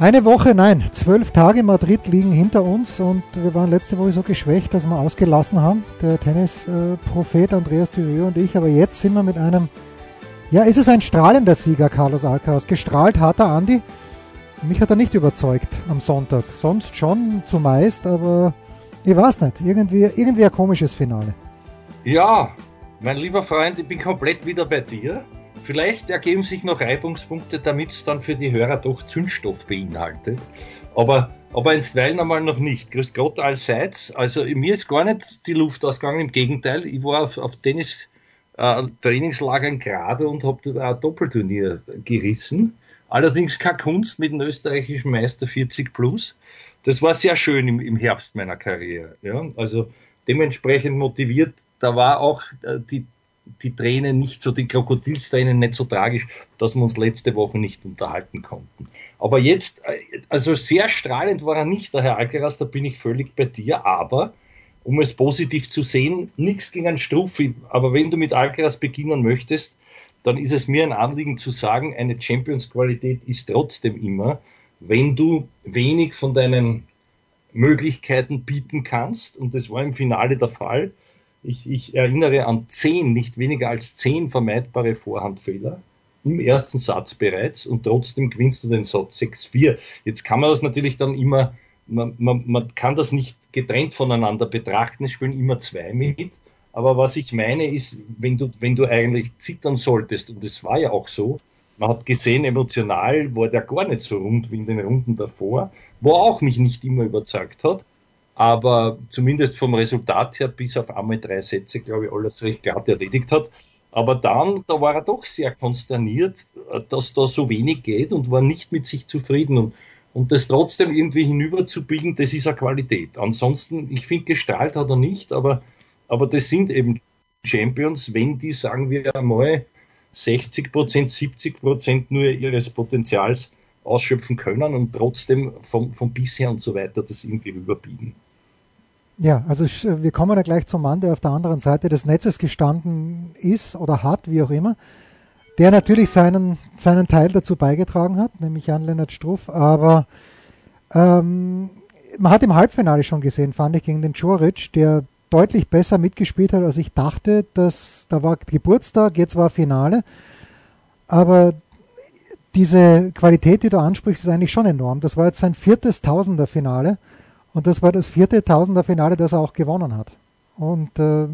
Eine Woche, nein, zwölf Tage Madrid liegen hinter uns und wir waren letzte Woche so geschwächt, dass wir ausgelassen haben, der Tennis-Prophet Andreas Dürer und ich. Aber jetzt sind wir mit einem, ja, ist es ein strahlender Sieger, Carlos Alcaraz. Gestrahlt hat er, Andi. Mich hat er nicht überzeugt am Sonntag. Sonst schon zumeist, aber ich weiß nicht. Irgendwie, irgendwie ein komisches Finale. Ja, mein lieber Freund, ich bin komplett wieder bei dir. Vielleicht ergeben sich noch Reibungspunkte, damit es dann für die Hörer doch Zündstoff beinhaltet. Aber, aber einstweilen einmal noch nicht. Grüß Gott allseits. Also mir ist gar nicht die Luft ausgegangen, im Gegenteil. Ich war auf, auf Tennis äh, Trainingslagern gerade und habe dort ein Doppelturnier gerissen. Allerdings keine Kunst mit dem österreichischen Meister 40 plus. Das war sehr schön im, im Herbst meiner Karriere. Ja? Also dementsprechend motiviert. Da war auch äh, die die Tränen nicht so, die Krokodilstränen nicht so tragisch, dass wir uns letzte Woche nicht unterhalten konnten. Aber jetzt, äh, also sehr strahlend war er nicht, der Herr Alcaraz, da bin ich völlig bei dir, aber um es positiv zu sehen, nichts gegen einen Struffi, aber wenn du mit Alcaraz beginnen möchtest, dann ist es mir ein Anliegen zu sagen, eine Champions-Qualität ist trotzdem immer, wenn du wenig von deinen Möglichkeiten bieten kannst, und das war im Finale der Fall, ich, ich erinnere an zehn, nicht weniger als zehn vermeidbare Vorhandfehler im ersten Satz bereits und trotzdem gewinnst du den Satz 6-4. Jetzt kann man das natürlich dann immer, man, man, man kann das nicht getrennt voneinander betrachten, es spielen immer zwei mit. Aber was ich meine ist, wenn du, wenn du eigentlich zittern solltest, und das war ja auch so, man hat gesehen, emotional war der gar nicht so rund wie in den Runden davor, wo auch mich nicht immer überzeugt hat aber zumindest vom Resultat her bis auf einmal drei Sätze, glaube ich, alles recht glatt erledigt hat. Aber dann, da war er doch sehr konsterniert, dass da so wenig geht und war nicht mit sich zufrieden. Und, und das trotzdem irgendwie hinüberzubiegen, das ist eine Qualität. Ansonsten, ich finde, gestrahlt hat er nicht, aber, aber das sind eben Champions, wenn die, sagen wir einmal, 60 Prozent, 70 Prozent nur ihres Potenzials ausschöpfen können und trotzdem vom, vom bisher und so weiter das irgendwie überbiegen. Ja, also wir kommen ja gleich zum Mann, der auf der anderen Seite des Netzes gestanden ist oder hat, wie auch immer, der natürlich seinen, seinen Teil dazu beigetragen hat, nämlich Jan-Lennart Struff, aber ähm, man hat im Halbfinale schon gesehen, fand ich, gegen den Joric, der deutlich besser mitgespielt hat, als ich dachte. Dass, da war Geburtstag, jetzt war Finale, aber diese Qualität, die du ansprichst, ist eigentlich schon enorm. Das war jetzt sein viertes Tausender-Finale und das war das vierte Tausender-Finale, das er auch gewonnen hat. Und, äh,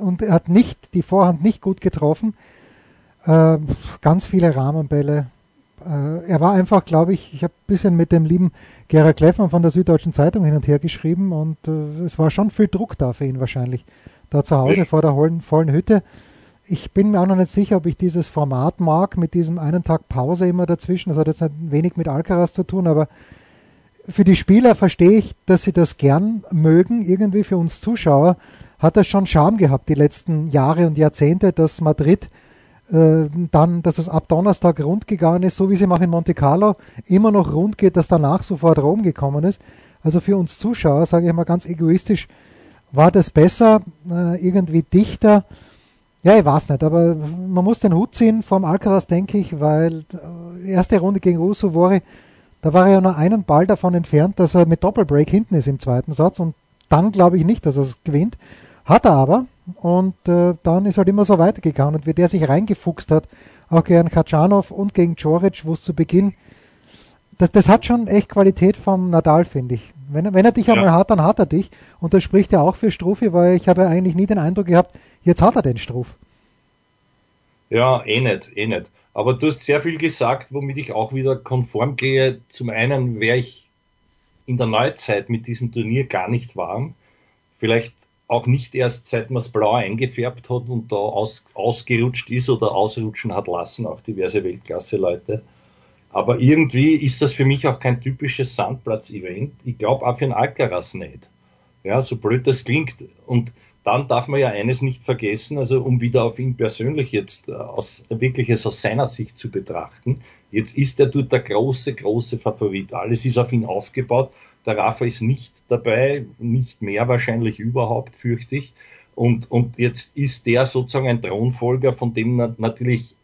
und er hat nicht, die Vorhand nicht gut getroffen. Äh, ganz viele Rahmenbälle. Äh, er war einfach, glaube ich, ich habe ein bisschen mit dem lieben Gerhard Kleffmann von der Süddeutschen Zeitung hin und her geschrieben und äh, es war schon viel Druck da für ihn wahrscheinlich. Da zu Hause vor der vollen, vollen Hütte. Ich bin mir auch noch nicht sicher, ob ich dieses Format mag, mit diesem einen Tag Pause immer dazwischen. Das hat jetzt ein wenig mit Alcaraz zu tun, aber für die Spieler verstehe ich, dass sie das gern mögen. Irgendwie für uns Zuschauer hat das schon Charme gehabt, die letzten Jahre und Jahrzehnte, dass Madrid äh, dann, dass es ab Donnerstag rund gegangen ist, so wie es ihm auch in Monte Carlo immer noch rund geht, dass danach sofort Rom gekommen ist. Also für uns Zuschauer, sage ich mal ganz egoistisch, war das besser, äh, irgendwie dichter. Ja, ich weiß nicht, aber man muss den Hut ziehen vom Alcaraz, denke ich, weil äh, erste Runde gegen Russo Vori da war er ja nur einen Ball davon entfernt, dass er mit Doppelbreak hinten ist im zweiten Satz und dann glaube ich nicht, dass er es gewinnt. Hat er aber und äh, dann ist halt immer so weitergegangen und wie der sich reingefuchst hat, auch gegen Kaczanov und gegen Joric, wo es zu Beginn, das, das hat schon echt Qualität vom Nadal, finde ich. Wenn, wenn er dich ja. einmal hat, dann hat er dich und das spricht ja auch für Struffi, weil ich habe ja eigentlich nie den Eindruck gehabt, jetzt hat er den Struff. Ja, eh nicht, eh nicht. Aber du hast sehr viel gesagt, womit ich auch wieder konform gehe. Zum einen wäre ich in der Neuzeit mit diesem Turnier gar nicht warm. Vielleicht auch nicht erst seit man es blau eingefärbt hat und da aus, ausgerutscht ist oder ausrutschen hat lassen, auch diverse Weltklasse-Leute. Aber irgendwie ist das für mich auch kein typisches Sandplatz-Event. Ich glaube auch für ein Alcaraz nicht. Ja, so blöd das klingt. Und dann darf man ja eines nicht vergessen, also um wieder auf ihn persönlich jetzt äh, aus, wirklich aus seiner Sicht zu betrachten. Jetzt ist er dort der große, große Favorit. Alles ist auf ihn aufgebaut. Der Rafa ist nicht dabei, nicht mehr wahrscheinlich überhaupt, fürchte ich. Und, und jetzt ist der sozusagen ein Thronfolger, von dem natürlich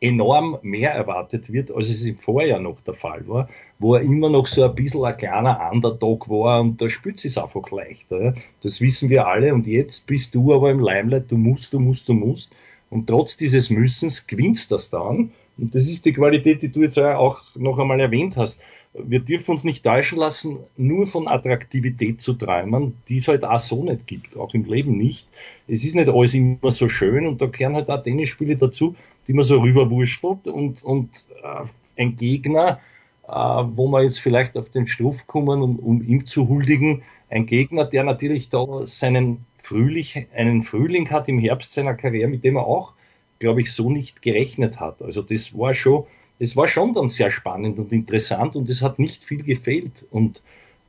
enorm mehr erwartet wird, als es im Vorjahr noch der Fall war, wo er immer noch so ein bisschen ein kleiner Underdog war und da spürt es einfach leichter. Das wissen wir alle und jetzt bist du aber im Limelight, du musst, du musst, du musst und trotz dieses Müssens gewinnst das dann und das ist die Qualität, die du jetzt auch noch einmal erwähnt hast. Wir dürfen uns nicht täuschen lassen, nur von Attraktivität zu träumen, die es halt auch so nicht gibt, auch im Leben nicht. Es ist nicht alles immer so schön und da gehören halt auch Tennisspiele dazu, die man so rüberwurschtelt und, und äh, ein Gegner, äh, wo man jetzt vielleicht auf den Struff kommen, um, um ihm zu huldigen, ein Gegner, der natürlich da seinen Frühling, einen Frühling hat im Herbst seiner Karriere, mit dem er auch, glaube ich, so nicht gerechnet hat. Also das war schon, das war schon dann sehr spannend und interessant und es hat nicht viel gefehlt. Und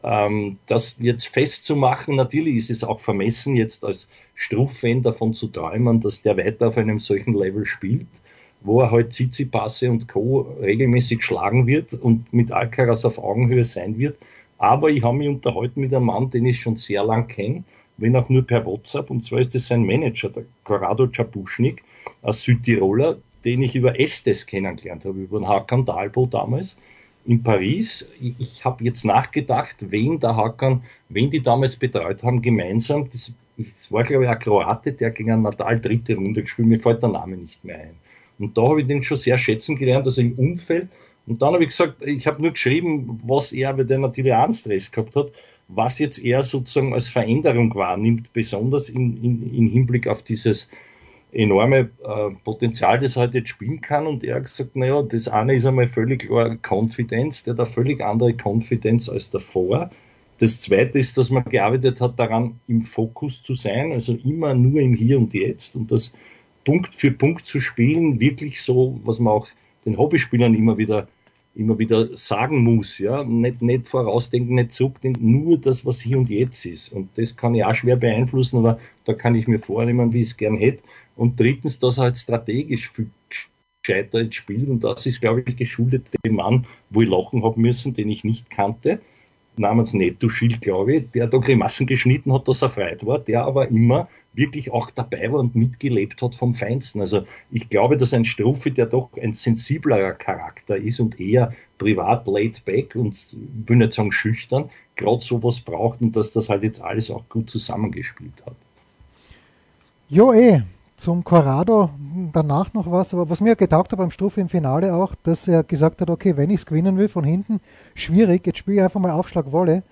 ähm, das jetzt festzumachen, natürlich ist es auch vermessen, jetzt als Struff-Fan davon zu träumen, dass der weiter auf einem solchen Level spielt wo er halt Tsitsipasse und Co. regelmäßig schlagen wird und mit Alcaraz auf Augenhöhe sein wird. Aber ich habe mich unterhalten mit einem Mann, den ich schon sehr lang kenne, wenn auch nur per WhatsApp, und zwar ist es sein Manager, der Corrado Czapuschnik, aus Südtiroler, den ich über Estes kennengelernt habe, über den Hakan Dalbo damals in Paris. Ich, habe jetzt nachgedacht, wen der Hakan, wen die damals betreut haben, gemeinsam. Das, das war, glaube ich, ein Kroate, der gegen einen Natal dritte Runde gespielt, mir fällt der Name nicht mehr ein. Und da habe ich den schon sehr schätzen gelernt, also im Umfeld. Und dann habe ich gesagt, ich habe nur geschrieben, was er, weil der natürlich auch einen Stress gehabt hat, was jetzt er sozusagen als Veränderung wahrnimmt, besonders in, in, in Hinblick auf dieses enorme äh, Potenzial, das er halt jetzt spielen kann. Und er hat gesagt, naja, das eine ist einmal völlig klar Confidence, der hat eine völlig andere Confidence als davor. Das zweite ist, dass man gearbeitet hat, daran im Fokus zu sein, also immer nur im Hier und Jetzt. Und das Punkt für Punkt zu spielen, wirklich so, was man auch den Hobbyspielern immer wieder immer wieder sagen muss, ja, nicht, nicht vorausdenken, nicht zurückdenken, nur das, was hier und jetzt ist. Und das kann ich auch schwer beeinflussen, aber da kann ich mir vornehmen, wie ich es gern hätte. Und drittens, dass er halt strategisch gescheiter jetzt spielt. Und das ist, glaube ich, geschuldet dem Mann, wo ich lachen habe müssen, den ich nicht kannte, namens Netto Schild, glaube ich, der da Grimassen geschnitten hat, dass er freit war, der aber immer wirklich auch dabei war und mitgelebt hat vom Feinsten. Also ich glaube, dass ein Struffi, der doch ein sensiblerer Charakter ist und eher privat laid back und will nicht sagen schüchtern, gerade sowas braucht und dass das halt jetzt alles auch gut zusammengespielt hat. Jo eh, zum Corrado danach noch was, aber was mir getaugt hat beim Struffi im Finale auch, dass er gesagt hat, okay, wenn ich es gewinnen will von hinten, schwierig, jetzt spiele ich einfach mal Aufschlag Wolle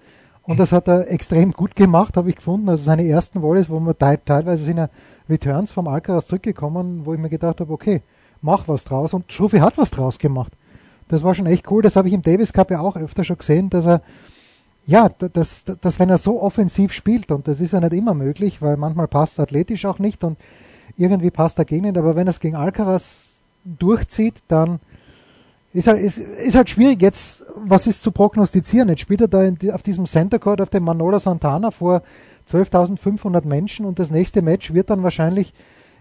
und das hat er extrem gut gemacht, habe ich gefunden. Also seine ersten Volleys, wo man teilweise sind ja Returns vom Alcaraz zurückgekommen, wo ich mir gedacht habe, okay, mach was draus. Und Schruffi hat was draus gemacht. Das war schon echt cool. Das habe ich im Davis Cup ja auch öfter schon gesehen, dass er, ja, dass, dass, dass wenn er so offensiv spielt, und das ist ja nicht immer möglich, weil manchmal passt athletisch auch nicht und irgendwie passt er gegen ihn, aber wenn er es gegen Alcaraz durchzieht, dann ist halt, ist, ist halt schwierig jetzt, was ist zu prognostizieren. Jetzt spielt er da in, auf diesem Center Court auf dem Manolo Santana vor 12.500 Menschen und das nächste Match wird dann wahrscheinlich,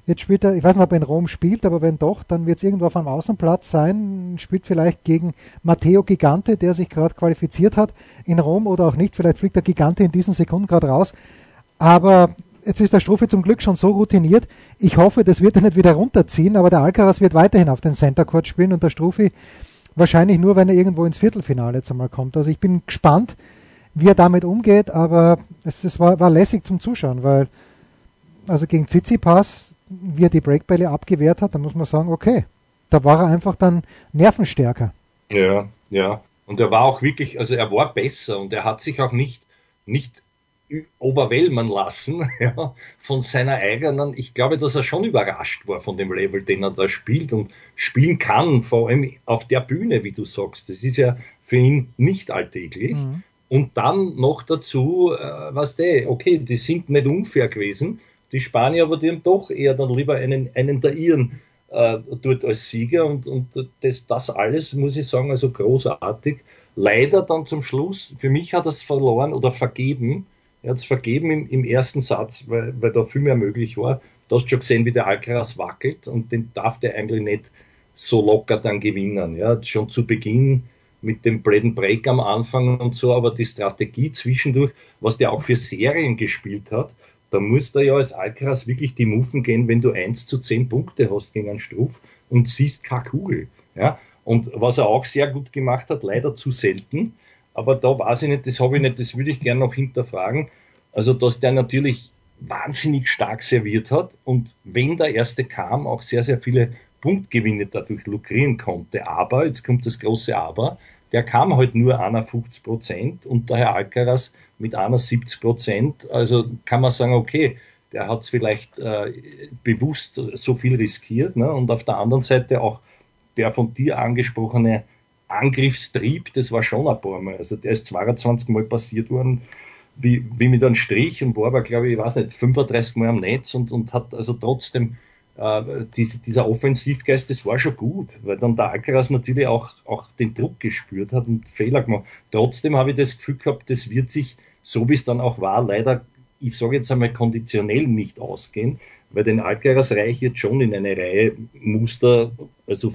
jetzt spielt er, ich weiß nicht, ob er in Rom spielt, aber wenn doch, dann wird es irgendwo auf einem Außenplatz sein, spielt vielleicht gegen Matteo Gigante, der sich gerade qualifiziert hat in Rom oder auch nicht, vielleicht fliegt der Gigante in diesen Sekunden gerade raus. Aber jetzt ist der Strophe zum Glück schon so routiniert. Ich hoffe, das wird er nicht wieder runterziehen, aber der Alcaraz wird weiterhin auf den Center Court spielen und der Strophe Wahrscheinlich nur, wenn er irgendwo ins Viertelfinale jetzt einmal kommt. Also ich bin gespannt, wie er damit umgeht, aber es, es war, war lässig zum Zuschauen, weil also gegen Tsitsipas, wie er die Breakbälle abgewehrt hat, da muss man sagen, okay, da war er einfach dann nervenstärker. Ja, ja. Und er war auch wirklich, also er war besser und er hat sich auch nicht, nicht overwhelmen lassen ja, von seiner eigenen. Ich glaube, dass er schon überrascht war von dem Level, den er da spielt und spielen kann, vor allem auf der Bühne, wie du sagst. Das ist ja für ihn nicht alltäglich. Mhm. Und dann noch dazu, äh, was der, okay, die sind nicht unfair gewesen. Die Spanier, aber die haben doch eher dann lieber einen, einen der ihren äh, dort als Sieger und, und das, das alles, muss ich sagen, also großartig. Leider dann zum Schluss, für mich hat er es verloren oder vergeben. Er hat es vergeben im, im, ersten Satz, weil, weil da viel mehr möglich war. Du hast schon gesehen, wie der Alcaraz wackelt und den darf der eigentlich nicht so locker dann gewinnen. Ja, schon zu Beginn mit dem blöden Break am Anfang und so, aber die Strategie zwischendurch, was der auch für Serien gespielt hat, da muss da ja als Alcaraz wirklich die Muffen gehen, wenn du 1 zu 10 Punkte hast gegen einen Struff und siehst keine Kugel. Ja? Und was er auch sehr gut gemacht hat, leider zu selten, aber da weiß ich nicht, das habe ich nicht, das würde ich gerne noch hinterfragen. Also, dass der natürlich wahnsinnig stark serviert hat und wenn der erste kam, auch sehr, sehr viele Punktgewinne dadurch lukrieren konnte. Aber, jetzt kommt das große Aber, der kam halt nur 51 Prozent und der Herr Alcaraz mit 71 Prozent. Also kann man sagen, okay, der hat es vielleicht äh, bewusst so viel riskiert. Ne? Und auf der anderen Seite auch der von dir angesprochene Angriffstrieb, das war schon ein paar Mal. Also der ist 22 Mal passiert worden, wie, wie mit einem Strich und war aber, glaube ich, ich weiß nicht, 35 Mal am Netz und, und hat also trotzdem äh, diese, dieser Offensivgeist, das war schon gut, weil dann der Alcaraz natürlich auch, auch den Druck gespürt hat und Fehler gemacht. Trotzdem habe ich das Gefühl gehabt, das wird sich, so wie es dann auch war, leider, ich sage jetzt einmal konditionell nicht ausgehen, weil den Alcaraz reicht jetzt schon in eine Reihe Muster, also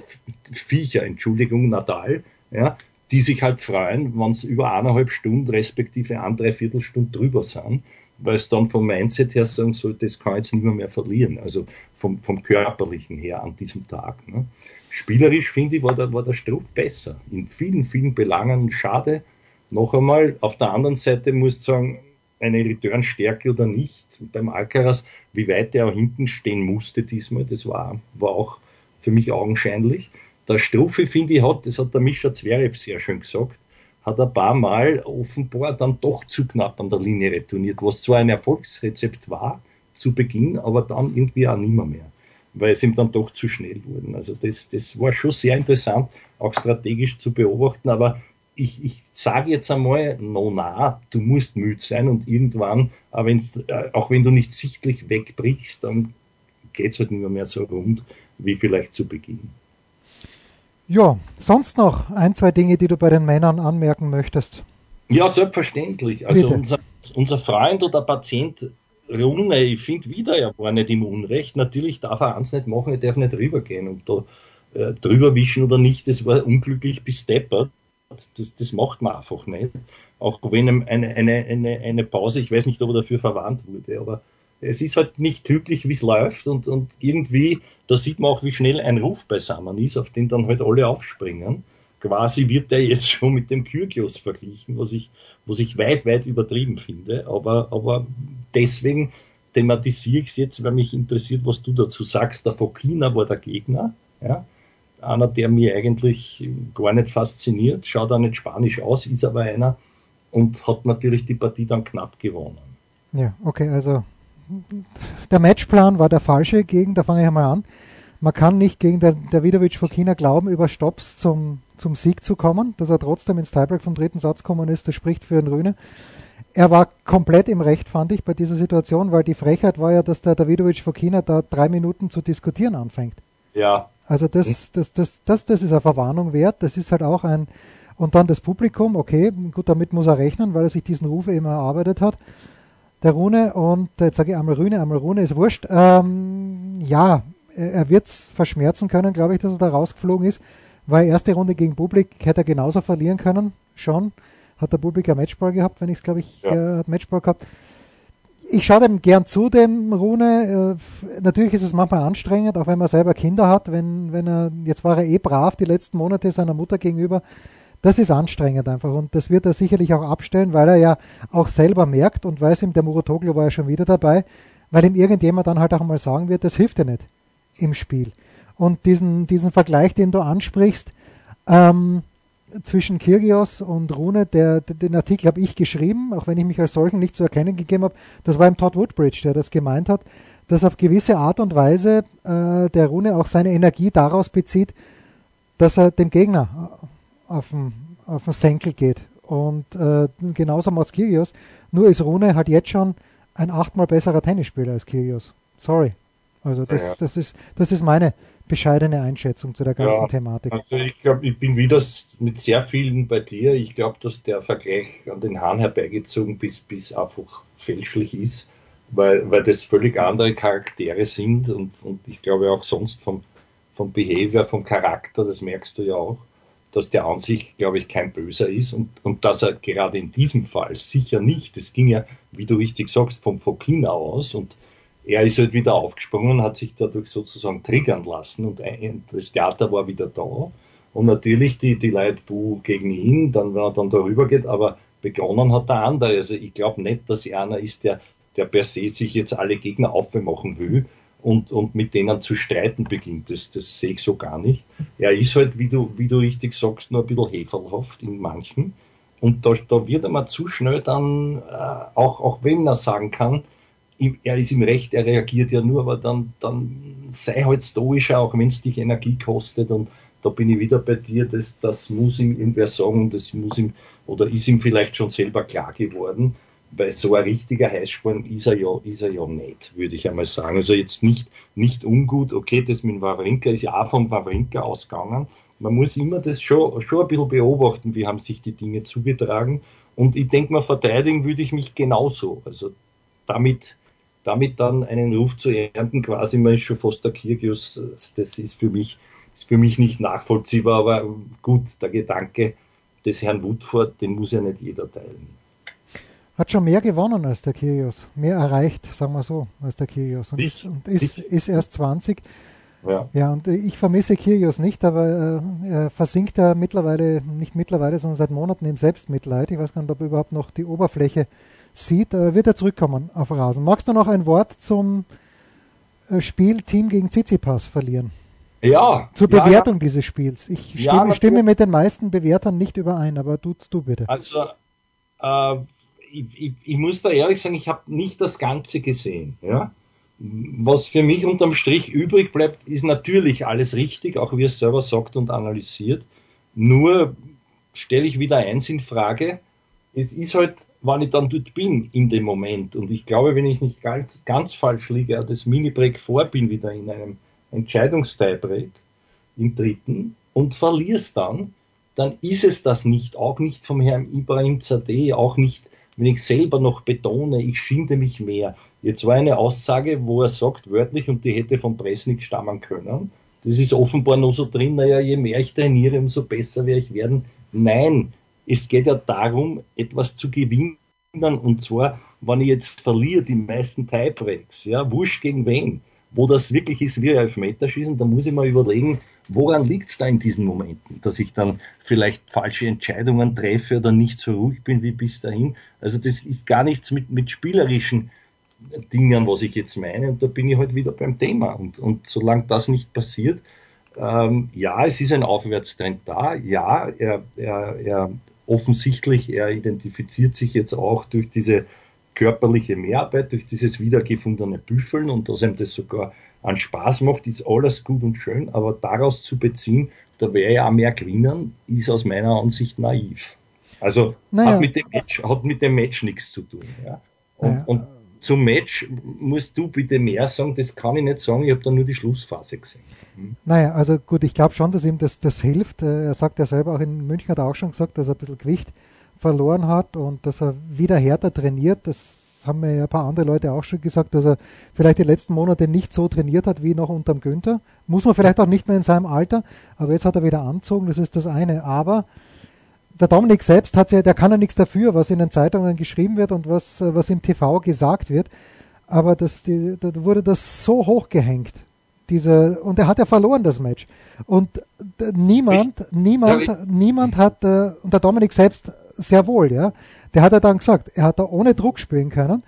Viecher, Entschuldigung, Natal, ja, die sich halt freuen, wenn es über eineinhalb Stunden respektive ein, dreiviertel drüber sind weil es dann vom Mindset her sagen soll, das kann jetzt nicht mehr, mehr verlieren, also vom, vom körperlichen her an diesem Tag. Ne. Spielerisch finde ich, war der, war der Struff besser. In vielen, vielen Belangen schade. Noch einmal, auf der anderen Seite muss ich sagen, eine Returnstärke oder nicht beim Alcaraz, wie weit er auch hinten stehen musste diesmal, das war, war auch für mich augenscheinlich. Der Struffe, finde ich, hat, das hat der Mischa Zverev sehr schön gesagt, hat ein paar Mal offenbar dann doch zu knapp an der Linie retourniert, was zwar ein Erfolgsrezept war zu Beginn, aber dann irgendwie auch nimmer mehr, weil es ihm dann doch zu schnell wurden. Also das, das war schon sehr interessant, auch strategisch zu beobachten, aber ich, ich sage jetzt einmal, no na, du musst müde sein und irgendwann, äh, auch wenn du nicht sichtlich wegbrichst, dann geht es halt nicht mehr so rund wie vielleicht zu Beginn. Ja, sonst noch ein, zwei Dinge, die du bei den Männern anmerken möchtest. Ja, selbstverständlich. Also unser, unser Freund oder Patient Rune, ich finde wieder, er war nicht im Unrecht. Natürlich darf er eins nicht machen, er darf nicht rübergehen und da äh, drüber wischen oder nicht, das war unglücklich bis deppert. Das, das macht man einfach nicht. Auch wenn eine, eine, eine, eine Pause, ich weiß nicht, ob er dafür verwandt wurde, aber es ist halt nicht glücklich, wie es läuft und, und irgendwie, da sieht man auch, wie schnell ein Ruf beisammen ist, auf den dann halt alle aufspringen. Quasi wird der jetzt schon mit dem Kyrgios verglichen, was ich, was ich weit, weit übertrieben finde. Aber, aber deswegen thematisiere ich es jetzt, weil mich interessiert, was du dazu sagst. Der Fokina war der Gegner, ja. Einer, der mir eigentlich gar nicht fasziniert, schaut auch nicht spanisch aus, ist aber einer und hat natürlich die Partie dann knapp gewonnen. Ja, okay, also der Matchplan war der falsche gegen, da fange ich einmal an. Man kann nicht gegen den Davidovic von China glauben, über Stops zum, zum Sieg zu kommen. Dass er trotzdem ins Tiebreak vom dritten Satz gekommen ist, das spricht für den Rühne. Er war komplett im Recht, fand ich, bei dieser Situation, weil die Frechheit war ja, dass der Davidovic von China da drei Minuten zu diskutieren anfängt. Ja. Also das, das, das, das, das ist eine Verwarnung wert. Das ist halt auch ein, und dann das Publikum, okay, gut, damit muss er rechnen, weil er sich diesen Ruf eben erarbeitet hat der Rune und jetzt sage ich einmal Rune, einmal Rune, ist wurscht. Ähm, ja, er wird es verschmerzen können, glaube ich, dass er da rausgeflogen ist, weil erste Runde gegen Publik hätte er genauso verlieren können, schon. Hat der Publik ein Matchball gehabt, wenn ich es, glaube ich, ja. äh, hat Matchball gehabt. Ich schaue dem gern zu, dem Rune. Äh, natürlich ist es manchmal anstrengend, auch wenn man selber Kinder hat. Wenn, wenn er, jetzt war er eh brav die letzten Monate seiner Mutter gegenüber das ist anstrengend einfach und das wird er sicherlich auch abstellen, weil er ja auch selber merkt und weiß ihm, der Murotoglu war ja schon wieder dabei, weil ihm irgendjemand dann halt auch mal sagen wird, das hilft dir nicht im Spiel. Und diesen, diesen Vergleich, den du ansprichst, ähm, zwischen Kirgios und Rune, der, den Artikel habe ich geschrieben, auch wenn ich mich als solchen nicht zu erkennen gegeben habe. Das war im Todd Woodbridge, der das gemeint hat, dass auf gewisse Art und Weise äh, der Rune auch seine Energie daraus bezieht, dass er dem Gegner auf den, auf den Senkel geht. Und äh, genauso macht es Kyrgios. Nur ist Rune halt jetzt schon ein achtmal besserer Tennisspieler als Kyrgios. Sorry. Also das, ja. das, ist, das ist meine bescheidene Einschätzung zu der ganzen ja, Thematik. Also ich glaube, ich bin wieder mit sehr vielen bei dir. Ich glaube, dass der Vergleich an den Hahn herbeigezogen bis, bis einfach fälschlich ist, weil, weil das völlig andere Charaktere sind und, und ich glaube auch sonst vom, vom Behavior, vom Charakter, das merkst du ja auch, dass der an sich, glaube ich, kein Böser ist und, und dass er gerade in diesem Fall sicher nicht, das ging ja, wie du richtig sagst, vom Fokinau aus und er ist halt wieder aufgesprungen, hat sich dadurch sozusagen triggern lassen und das Theater war wieder da. Und natürlich die, die Leute buh gegen ihn, dann, wenn er dann darüber geht, aber begonnen hat der andere. Also ich glaube nicht, dass er einer ist, der, der per se sich jetzt alle Gegner aufmachen will und, und mit denen zu streiten beginnt. Das, das sehe ich so gar nicht. Er ist halt, wie du, wie du richtig sagst, nur ein bisschen heferlhaft in manchen. Und da, da wird er mal zu schnell dann, äh, auch, auch wenn er sagen kann, er ist im Recht, er reagiert ja nur, aber dann, dann sei halt stoischer, auch wenn es dich Energie kostet. Und da bin ich wieder bei dir, das, das muss ihm irgendwer sagen, das muss ihm, oder ist ihm vielleicht schon selber klar geworden, weil so ein richtiger Heißsporn ist er ja, ist er ja nicht, würde ich einmal sagen. Also jetzt nicht, nicht ungut, okay, das mit Wawrinka ist ja auch vom Wawrinka ausgegangen. Man muss immer das schon, schon ein bisschen beobachten, wie haben sich die Dinge zugetragen. Und ich denke mal, verteidigen würde ich mich genauso. Also damit damit dann einen Ruf zu ernten, quasi man ist schon fast der Kirgios, das ist für mich, ist für mich nicht nachvollziehbar, aber gut, der Gedanke des Herrn Woodford, den muss ja nicht jeder teilen. Hat schon mehr gewonnen als der Kyrgios, mehr erreicht, sagen wir so, als der Kyrgios und, ist, und ist, ist, erst 20. Ja. ja, und ich vermisse Kyrgios nicht, aber äh, er versinkt ja mittlerweile, nicht mittlerweile, sondern seit Monaten im Selbstmitleid. Ich weiß gar nicht, ob er überhaupt noch die Oberfläche sieht, äh, wird er zurückkommen auf Rasen. Magst du noch ein Wort zum äh, Spiel Team gegen Tsitsipas verlieren? Ja. Zur Bewertung ja, dieses Spiels. Ich stimme, ja, stimme, mit den meisten Bewertern nicht überein, aber du, du bitte. Also, äh, ich, ich, ich, muss da ehrlich sagen, ich habe nicht das Ganze gesehen. Ja? Was für mich unterm Strich übrig bleibt, ist natürlich alles richtig, auch wie es selber sagt und analysiert. Nur stelle ich wieder eins in Frage. Es ist halt wann ich dann dort bin in dem Moment. Und ich glaube, wenn ich nicht ganz, ganz falsch liege, das Mini-Break vor bin wieder in einem Entscheidungsteilbreak im dritten und verlierst dann, dann ist es das nicht, auch nicht vom Herrn Ibrahim Zadeh, auch nicht, wenn ich selber noch betone, ich schinde mich mehr. Jetzt war eine Aussage, wo er sagt, wörtlich, und die hätte von Presnik stammen können. Das ist offenbar nur so drin, naja, je mehr ich trainiere, umso besser werde ich werden. Nein, es geht ja darum, etwas zu gewinnen. Und zwar, wenn ich jetzt verliere, die meisten Tiebreaks, ja, wurscht gegen wen, wo das wirklich ist wie Elfmeterschießen, da muss ich mal überlegen, woran liegt es da in diesen Momenten, dass ich dann vielleicht falsche Entscheidungen treffe oder nicht so ruhig bin wie bis dahin. Also das ist gar nichts mit, mit spielerischen Dingen, was ich jetzt meine. Und da bin ich halt wieder beim Thema. Und, und solange das nicht passiert, ähm, ja, es ist ein Aufwärtstrend da. Ja, er, er, er offensichtlich, er identifiziert sich jetzt auch durch diese körperliche Mehrarbeit, durch dieses wiedergefundene Büffeln und dass ihm das sogar an Spaß macht, ist alles gut und schön, aber daraus zu beziehen, da wäre ja auch mehr gewinnen, ist aus meiner Ansicht naiv. Also naja. hat, mit dem Match, hat mit dem Match nichts zu tun. Ja. Und, naja. und zum Match musst du bitte mehr sagen, das kann ich nicht sagen, ich habe da nur die Schlussphase gesehen. Hm. Naja, also gut, ich glaube schon, dass ihm das, das hilft. Äh, er sagt ja selber, auch in München hat er auch schon gesagt, dass er ein bisschen Gewicht verloren hat und dass er wieder härter trainiert. Das haben mir ja ein paar andere Leute auch schon gesagt, dass er vielleicht die letzten Monate nicht so trainiert hat wie noch unterm Günther. Muss man vielleicht auch nicht mehr in seinem Alter, aber jetzt hat er wieder anzogen, das ist das eine. Aber der Dominik selbst hat ja, der kann ja nichts dafür, was in den Zeitungen geschrieben wird und was, was im TV gesagt wird. Aber das, die, da wurde das so hochgehängt. Diese, und er hat ja verloren, das Match. Und niemand, ich, niemand, ja, niemand hat, äh, und der Dominik selbst sehr wohl, ja, der hat ja dann gesagt, er hat da ohne Druck spielen können.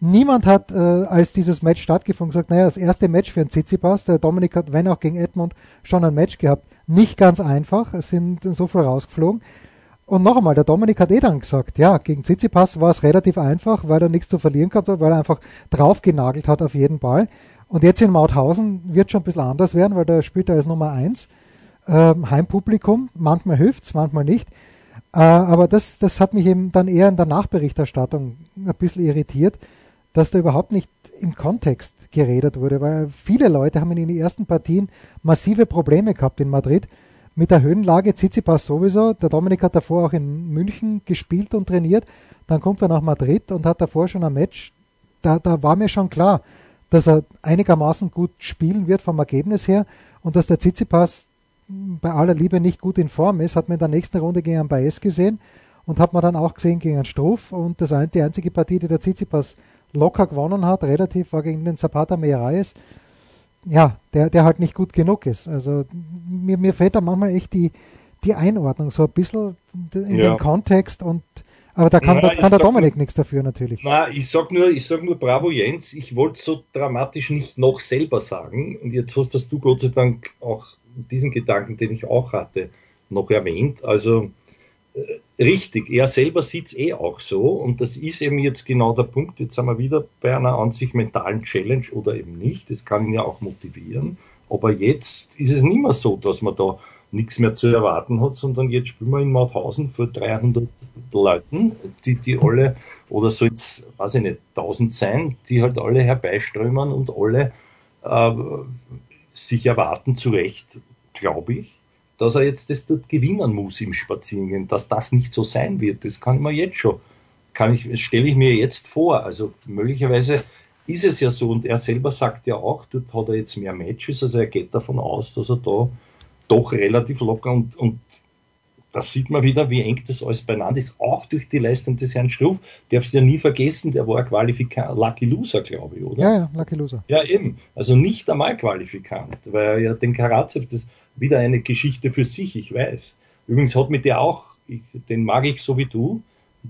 Niemand hat, äh, als dieses Match stattgefunden, gesagt, naja, das erste Match für einen Tsitsipas, der Dominik hat, wenn auch gegen Edmund, schon ein Match gehabt. Nicht ganz einfach, es sind so viel rausgeflogen. Und noch einmal, der Dominik hat eh dann gesagt, ja, gegen Tsitsipas war es relativ einfach, weil er nichts zu verlieren gehabt hat, weil er einfach draufgenagelt hat auf jeden Ball. Und jetzt in Mauthausen wird schon ein bisschen anders werden, weil da spielt er als Nummer 1. Ähm, Heimpublikum, manchmal hilft es, manchmal nicht. Äh, aber das, das hat mich eben dann eher in der Nachberichterstattung ein bisschen irritiert, dass da überhaupt nicht im Kontext geredet wurde, weil viele Leute haben in den ersten Partien massive Probleme gehabt in Madrid mit der Höhenlage. Tsitsipas sowieso. Der Dominik hat davor auch in München gespielt und trainiert. Dann kommt er nach Madrid und hat davor schon ein Match. Da, da war mir schon klar, dass er einigermaßen gut spielen wird vom Ergebnis her und dass der Tsitsipas bei aller Liebe nicht gut in Form ist, hat man in der nächsten Runde gegen einen Baez gesehen und hat man dann auch gesehen gegen einen Struff und das die einzige Partie, die der Tsitsipas locker gewonnen hat, relativ war gegen den Zapata Meiraes, ja, der, der halt nicht gut genug ist. Also mir, mir fehlt da manchmal echt die, die Einordnung so ein bisschen in ja. den Kontext und aber da kann, Na, da kann der Dominik nur, nichts dafür natürlich. Na, ich sag nur, ich sag nur bravo Jens, ich wollte so dramatisch nicht noch selber sagen und jetzt hast das du Gott sei Dank auch diesen Gedanken, den ich auch hatte, noch erwähnt. Also richtig, er selber sieht es eh auch so und das ist eben jetzt genau der Punkt. Jetzt sind wir wieder bei einer an sich mentalen Challenge oder eben nicht. Das kann ihn ja auch motivieren. Aber jetzt ist es nicht mehr so, dass man da nichts mehr zu erwarten hat, sondern jetzt spielen wir in Mauthausen vor 300 Leuten, die, die alle, oder soll es, weiß ich nicht, 1000 sein, die halt alle herbeiströmen und alle äh, sich erwarten, zu Recht, glaube ich, dass er jetzt das dort gewinnen muss im Spazierengehen, dass das nicht so sein wird. Das kann man jetzt schon, kann ich, stelle ich mir jetzt vor. Also möglicherweise ist es ja so und er selber sagt ja auch, dort hat er jetzt mehr Matches, also er geht davon aus, dass er da doch relativ locker und, und da sieht man wieder, wie eng das alles beieinander ist, auch durch die Leistung des Herrn Struff. Darfst du ja nie vergessen, der war Qualifikant, Lucky Loser, glaube ich, oder? Ja, ja, Lucky Loser. Ja, eben. Also nicht einmal Qualifikant, weil ja den Karatsev, das ist wieder eine Geschichte für sich, ich weiß. Übrigens hat mit der auch, ich, den mag ich so wie du,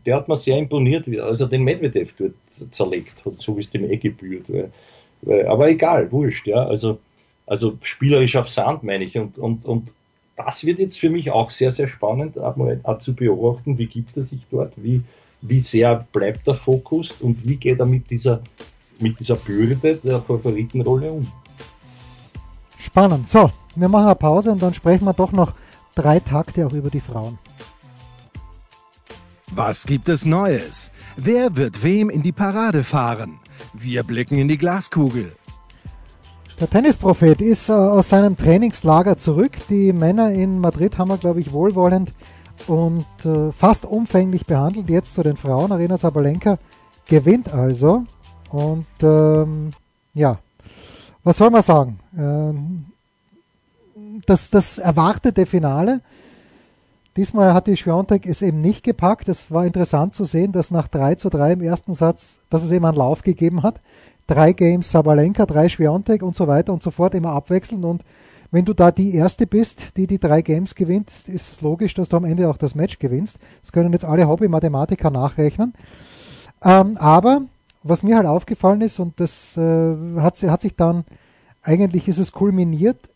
der hat mir sehr imponiert, als er den Medvedev dort zerlegt hat, so wie es dem eh gebührt. Weil, weil, aber egal, wurscht, ja. Also, also spielerisch auf Sand meine ich und, und, und das wird jetzt für mich auch sehr, sehr spannend, auch zu beobachten, wie gibt er sich dort, wie, wie sehr bleibt der Fokus und wie geht er mit dieser, mit dieser Bürde der Favoritenrolle um. Spannend. So, wir machen eine Pause und dann sprechen wir doch noch drei Takte auch über die Frauen. Was gibt es Neues? Wer wird wem in die Parade fahren? Wir blicken in die Glaskugel. Der Tennisprophet ist äh, aus seinem Trainingslager zurück. Die Männer in Madrid haben wir, glaube ich, wohlwollend und äh, fast umfänglich behandelt. Jetzt zu den Frauen. Arena Sabalenka gewinnt also. Und ähm, ja, was soll man sagen? Ähm, das, das erwartete Finale. Diesmal hat die Schwiontek es eben nicht gepackt. Es war interessant zu sehen, dass nach 3 zu 3 im ersten Satz, dass es eben einen Lauf gegeben hat drei Games Sabalenka, drei Schwerontek und so weiter und so fort immer abwechseln. Und wenn du da die Erste bist, die die drei Games gewinnt, ist es logisch, dass du am Ende auch das Match gewinnst. Das können jetzt alle Hobby-Mathematiker nachrechnen. Ähm, aber was mir halt aufgefallen ist, und das äh, hat, hat sich dann, eigentlich ist es kulminiert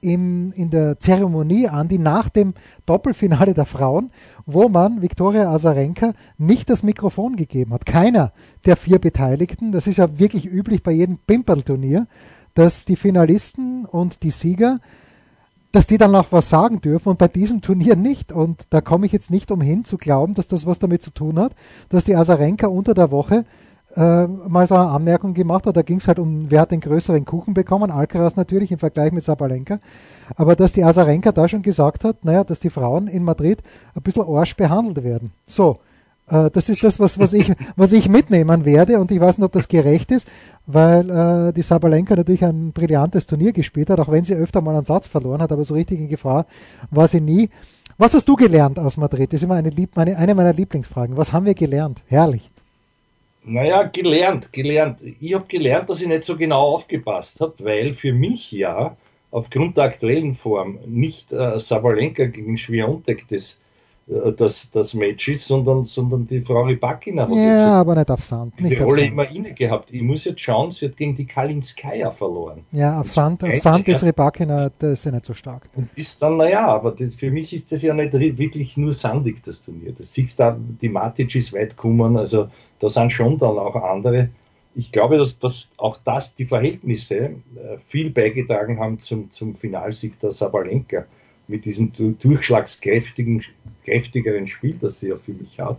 im, in der Zeremonie an, die nach dem Doppelfinale der Frauen, wo man Viktoria Azarenka nicht das Mikrofon gegeben hat. Keiner der vier Beteiligten, das ist ja wirklich üblich bei jedem Pimperl-Turnier, dass die Finalisten und die Sieger, dass die dann auch was sagen dürfen und bei diesem Turnier nicht. Und da komme ich jetzt nicht umhin zu glauben, dass das was damit zu tun hat, dass die Azarenka unter der Woche äh, mal so eine Anmerkung gemacht hat. Da ging es halt um, wer hat den größeren Kuchen bekommen. Alcaraz natürlich im Vergleich mit Sabalenka. Aber dass die Azarenka da schon gesagt hat, naja, dass die Frauen in Madrid ein bisschen arsch behandelt werden. So, äh, das ist das, was, was, ich, was ich mitnehmen werde und ich weiß nicht, ob das gerecht ist, weil äh, die Sabalenka natürlich ein brillantes Turnier gespielt hat, auch wenn sie öfter mal einen Satz verloren hat, aber so richtig in Gefahr war sie nie. Was hast du gelernt aus Madrid? Das ist immer eine, meine, eine meiner Lieblingsfragen. Was haben wir gelernt? Herrlich. Naja, gelernt, gelernt. Ich habe gelernt, dass ich nicht so genau aufgepasst habe, weil für mich ja aufgrund der aktuellen Form nicht äh, Sabalenka gegen das äh, das, das Match ist, sondern, sondern die Frau Rybakina hat ja, aber nicht auf Sand. Nicht die Rolle Sand. immer inne gehabt. Ich muss jetzt schauen, sie hat gegen die Kalinskaya verloren. Ja, auf Sand, auf Sand ist Rybakina, ist ja nicht so stark. Und ist dann, naja, aber das, für mich ist das ja nicht wirklich nur sandig, das Turnier. Das siehst du, die Matic ist weit gekommen, also da sind schon dann auch andere. Ich glaube, dass, dass auch das, die Verhältnisse äh, viel beigetragen haben zum, zum Finalsieg der Sabalenka mit diesem durchschlagskräftigen, kräftigeren Spiel, das sie ja für mich hat.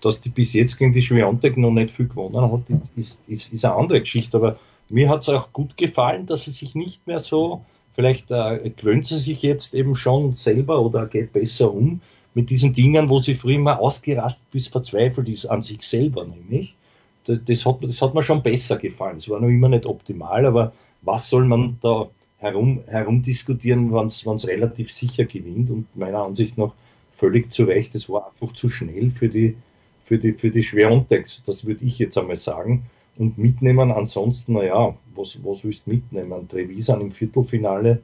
dass die bis jetzt gegen die Schwerontek noch nicht viel gewonnen hat, ist, ist, ist eine andere Geschichte. Aber mir hat es auch gut gefallen, dass sie sich nicht mehr so, vielleicht äh, gewöhnt sie sich jetzt eben schon selber oder geht besser um mit diesen Dingen, wo sie früher immer ausgerastet bis verzweifelt ist an sich selber, nämlich. Das, das, hat, das hat mir schon besser gefallen. Es war noch immer nicht optimal, aber was soll man da herum, herumdiskutieren, wenn es relativ sicher gewinnt und meiner Ansicht nach völlig zu Recht. Es war einfach zu schnell für die, für die, für die Schwerontex. Das würde ich jetzt einmal sagen. Und mitnehmen ansonsten, naja, was, was willst du mitnehmen? Trevisan im Viertelfinale,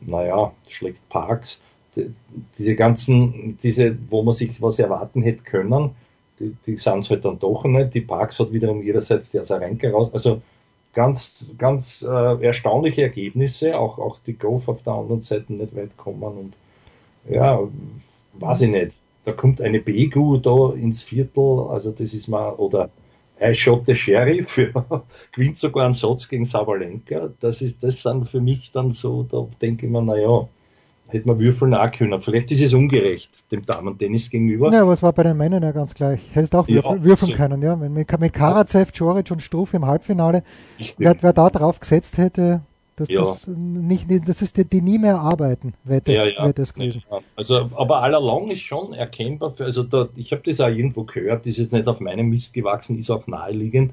naja, schlägt Parks. Die, diese ganzen, diese, wo man sich was erwarten hätte können, die, die sind es halt dann doch nicht. Die Parks hat wiederum ihrerseits die Asarenka raus. Also ganz, ganz äh, erstaunliche Ergebnisse, auch, auch die Golf auf der anderen Seite nicht weit kommen und ja, weiß ich nicht. Da kommt eine Begu da ins Viertel, also das ist mal, oder I shot the Sheriff, ja, gewinnt sogar einen Satz gegen Savalenka. Das ist, das sind für mich dann so, da denke ich mir, naja, hätte man würfeln auch können. Vielleicht ist es ungerecht dem Damen-Tennis gegenüber. Ja, aber es war bei den Männern ja ganz gleich. Hättest auch würfeln, ja, würfeln so können, ja. Mit, mit Karacev, Joric und Struff im Halbfinale, wer, wer, da drauf gesetzt hätte, das, ja. das, nicht, das ist die, die nie mehr arbeiten, Wette, ja, ja. Wette gewesen. Also, aber allalong ist schon erkennbar, für, also da, ich habe das auch irgendwo gehört, ist jetzt nicht auf meinem Mist gewachsen, ist auch naheliegend,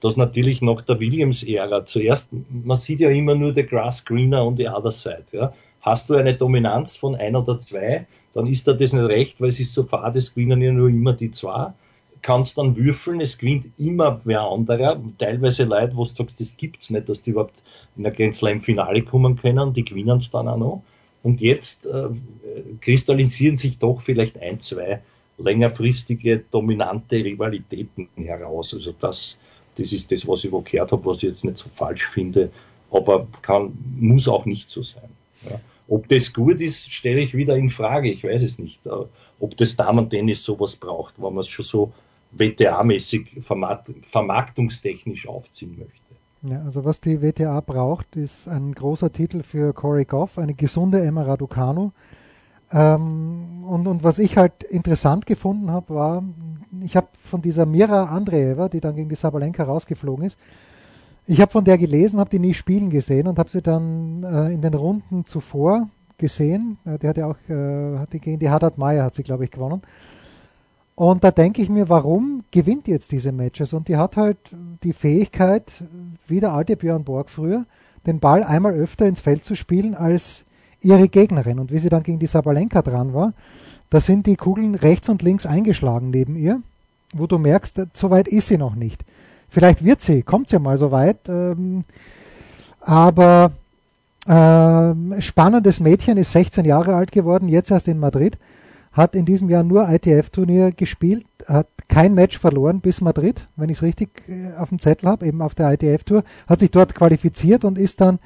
dass natürlich nach der Williams-Ära zuerst, man sieht ja immer nur the grass greener on the other side, ja Hast du eine Dominanz von ein oder zwei, dann ist da das nicht recht, weil es ist so fad, es gewinnen ja nur immer die zwei. Kannst dann würfeln, es gewinnt immer wer anderer. Teilweise Leute, wo du sagst, das gibt's nicht, dass die überhaupt in der Grenzler im Finale kommen können, die gewinnen es dann auch noch. Und jetzt äh, kristallisieren sich doch vielleicht ein, zwei längerfristige dominante Rivalitäten heraus. Also das, das ist das, was ich wo gehört habe, was ich jetzt nicht so falsch finde, aber kann, muss auch nicht so sein. Ja. Ob das gut ist, stelle ich wieder in Frage. Ich weiß es nicht. Äh, ob das Damen-Tennis sowas braucht, wenn man es schon so WTA-mäßig vermarktungstechnisch aufziehen möchte. Ja, also was die WTA braucht, ist ein großer Titel für Corey Goff, eine gesunde Emma Raducanu. Ähm, und, und was ich halt interessant gefunden habe, war, ich habe von dieser Mira Andreeva, die dann gegen die Sabalenka rausgeflogen ist, ich habe von der gelesen, habe die nie spielen gesehen und habe sie dann äh, in den Runden zuvor gesehen. Äh, die hat ja auch, äh, hat die gegen die Haddad Meyer hat sie, glaube ich, gewonnen. Und da denke ich mir, warum gewinnt jetzt diese Matches? Und die hat halt die Fähigkeit, wie der alte Björn Borg früher, den Ball einmal öfter ins Feld zu spielen als ihre Gegnerin. Und wie sie dann gegen die Sabalenka dran war, da sind die Kugeln rechts und links eingeschlagen neben ihr, wo du merkst, so weit ist sie noch nicht. Vielleicht wird sie, kommt ja mal so weit. Ähm, aber ähm, spannendes Mädchen ist 16 Jahre alt geworden, jetzt erst in Madrid, hat in diesem Jahr nur ITF-Turnier gespielt, hat kein Match verloren bis Madrid, wenn ich es richtig äh, auf dem Zettel habe, eben auf der ITF-Tour, hat sich dort qualifiziert und ist dann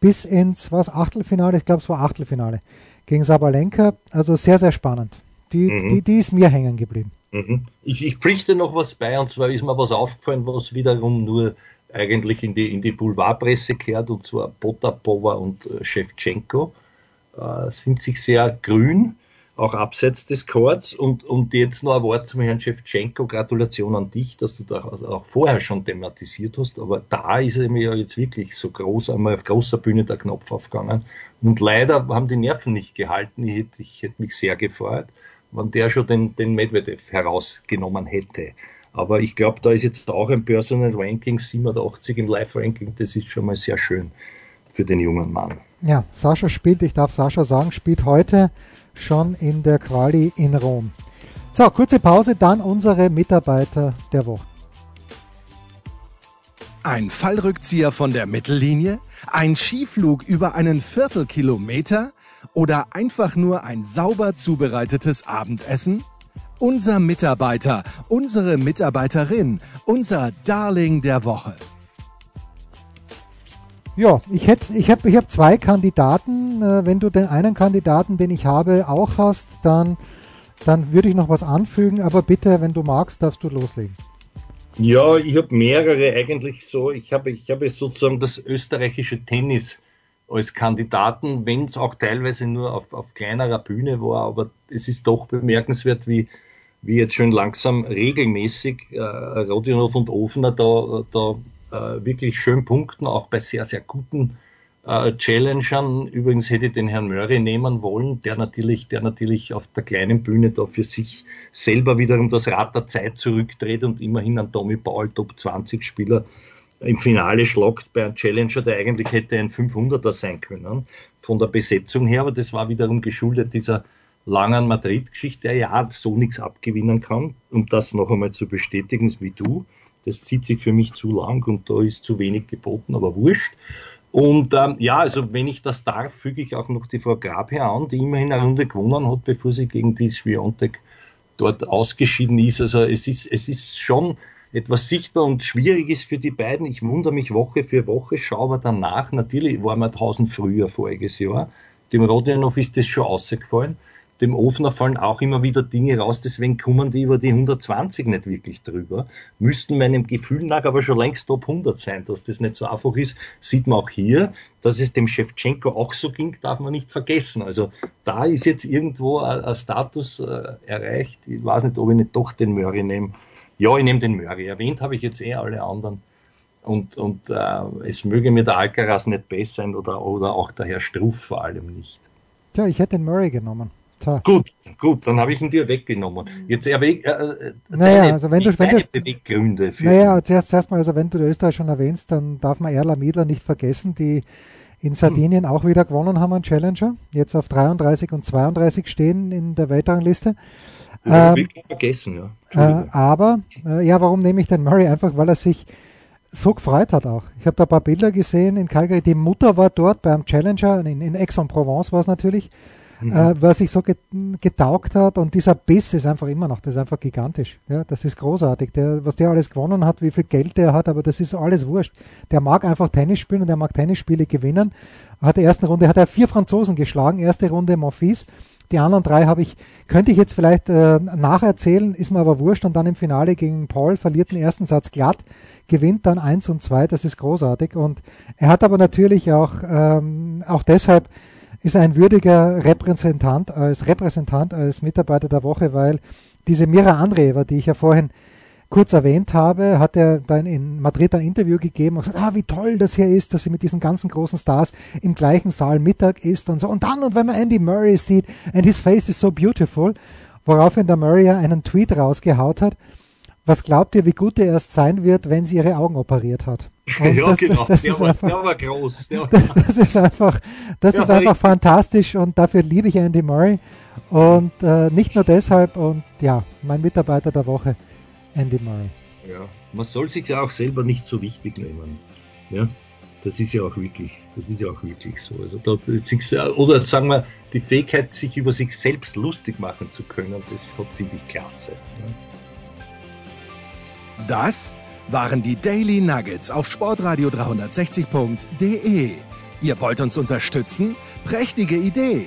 bis ins was Achtelfinale, ich glaube es war Achtelfinale gegen Sabalenka, also sehr, sehr spannend. Die, mhm. die, die ist mir hängen geblieben. Mhm. Ich, ich pflichte noch was bei, und zwar ist mir was aufgefallen, was wiederum nur eigentlich in die, in die Boulevardpresse kehrt, und zwar Potapova und äh, Shevchenko äh, sind sich sehr grün, auch abseits des Chords. Und, und jetzt noch ein Wort zum Herrn Shevchenko. Gratulation an dich, dass du da auch vorher schon thematisiert hast. Aber da ist er mir ja jetzt wirklich so groß, einmal auf großer Bühne der Knopf aufgegangen. Und leider haben die Nerven nicht gehalten. Ich ich hätte mich sehr gefreut wenn der schon den, den Medvedev herausgenommen hätte. Aber ich glaube, da ist jetzt auch ein Personal Ranking 87 im Live-Ranking. Das ist schon mal sehr schön für den jungen Mann. Ja, Sascha spielt, ich darf Sascha sagen, spielt heute schon in der Quali in Rom. So, kurze Pause, dann unsere Mitarbeiter der Woche. Ein Fallrückzieher von der Mittellinie? Ein Skiflug über einen Viertelkilometer? Oder einfach nur ein sauber zubereitetes Abendessen? Unser Mitarbeiter, unsere Mitarbeiterin, unser Darling der Woche. Ja, ich hätte, ich habe, ich habe zwei Kandidaten. Äh, wenn du den einen Kandidaten, den ich habe, auch hast, dann, dann würde ich noch was anfügen. Aber bitte, wenn du magst, darfst du loslegen. Ja, ich habe mehrere eigentlich so. Ich habe, ich habe sozusagen das österreichische Tennis als Kandidaten, wenn es auch teilweise nur auf, auf kleinerer Bühne war, aber es ist doch bemerkenswert, wie, wie jetzt schon langsam regelmäßig äh, Rodionov und Ofner da, da äh, wirklich schön punkten, auch bei sehr, sehr guten äh, Challengern. Übrigens hätte ich den Herrn Murray nehmen wollen, der natürlich, der natürlich auf der kleinen Bühne da für sich selber wiederum das Rad der Zeit zurückdreht und immerhin an Tommy Paul Top 20 Spieler im Finale schlagt bei einem Challenger, der eigentlich hätte ein 500er sein können, von der Besetzung her, aber das war wiederum geschuldet dieser langen Madrid-Geschichte, der ja so nichts abgewinnen kann, um das noch einmal zu bestätigen, wie du. Das zieht sich für mich zu lang und da ist zu wenig geboten, aber wurscht. Und ähm, ja, also wenn ich das darf, füge ich auch noch die Frau Grabherr an, die immerhin eine Runde gewonnen hat, bevor sie gegen die Sviontek dort ausgeschieden ist. Also es ist, es ist schon etwas sichtbar und schwierig ist für die beiden. Ich wundere mich Woche für Woche, schaue aber danach, natürlich waren wir tausend früher voriges Jahr. Dem Rodionov ist das schon ausgefallen dem Ofner fallen auch immer wieder Dinge raus, deswegen kommen die über die 120 nicht wirklich drüber. Müssten meinem Gefühl nach aber schon längst Top 100 sein, dass das nicht so einfach ist, sieht man auch hier. Dass es dem Shevchenko auch so ging, darf man nicht vergessen. Also da ist jetzt irgendwo ein, ein Status äh, erreicht. Ich weiß nicht, ob ich nicht doch den Murray nehme. Ja, ich nehme den Murray. Erwähnt habe ich jetzt eh alle anderen. Und, und äh, es möge mir der Alcaraz nicht besser sein oder, oder auch der Herr Struff vor allem nicht. Tja, ich hätte den Murray genommen. So. Gut, gut, dann habe ich ihn dir weggenommen. Jetzt aber äh, äh naja, deine, also wenn du, wenn du, Beweggründe für Naja, zuerst, zuerst mal, also wenn du Österreich schon erwähnst, dann darf man Erla Miedler nicht vergessen, die in Sardinien hm. auch wieder gewonnen haben an Challenger, jetzt auf 33 und 32 stehen in der Weltrangliste. Ähm, vergessen, ja. Äh, aber, äh, ja, warum nehme ich den Murray? Einfach, weil er sich so gefreut hat auch. Ich habe da ein paar Bilder gesehen in Calgary. Die Mutter war dort beim Challenger, in, in Aix-en-Provence war es natürlich mhm. äh, was sich so getaugt hat. Und dieser Biss ist einfach immer noch, das ist einfach gigantisch. Ja, das ist großartig. Der, was der alles gewonnen hat, wie viel Geld der hat, aber das ist alles wurscht. Der mag einfach Tennis spielen und der mag Tennisspiele gewinnen. Hat der ersten Runde hat er vier Franzosen geschlagen, erste Runde Monfils. Die anderen drei habe ich, könnte ich jetzt vielleicht äh, nacherzählen, ist mir aber wurscht. Und dann im Finale gegen Paul verliert den ersten Satz glatt, gewinnt dann eins und zwei, das ist großartig. Und er hat aber natürlich auch, ähm, auch deshalb ist ein würdiger Repräsentant als Repräsentant, als Mitarbeiter der Woche, weil diese Mira Andreeva, die ich ja vorhin kurz erwähnt habe, hat er dann in Madrid ein Interview gegeben und gesagt, ah, wie toll das hier ist, dass sie mit diesen ganzen großen Stars im gleichen Saal Mittag ist und so. Und dann, und wenn man Andy Murray sieht, and his face is so beautiful, woraufhin der Murray ja einen Tweet rausgehaut hat, was glaubt ihr, wie gut er erst sein wird, wenn sie ihre Augen operiert hat? ja, das, genau. Das, das der, ist war, einfach, der war groß. Der das, das, ist einfach, das ist einfach fantastisch und dafür liebe ich Andy Murray. Und äh, nicht nur deshalb und ja, mein Mitarbeiter der Woche, Andy Murray. Ja, man soll sich ja auch selber nicht so wichtig nehmen. Ja, das ist ja auch wirklich, das ist ja auch wirklich so. Also da, oder sagen wir, die Fähigkeit, sich über sich selbst lustig machen zu können, das finde ich klasse. Ja. Das waren die Daily Nuggets auf sportradio 360.de. Ihr wollt uns unterstützen? Prächtige Idee!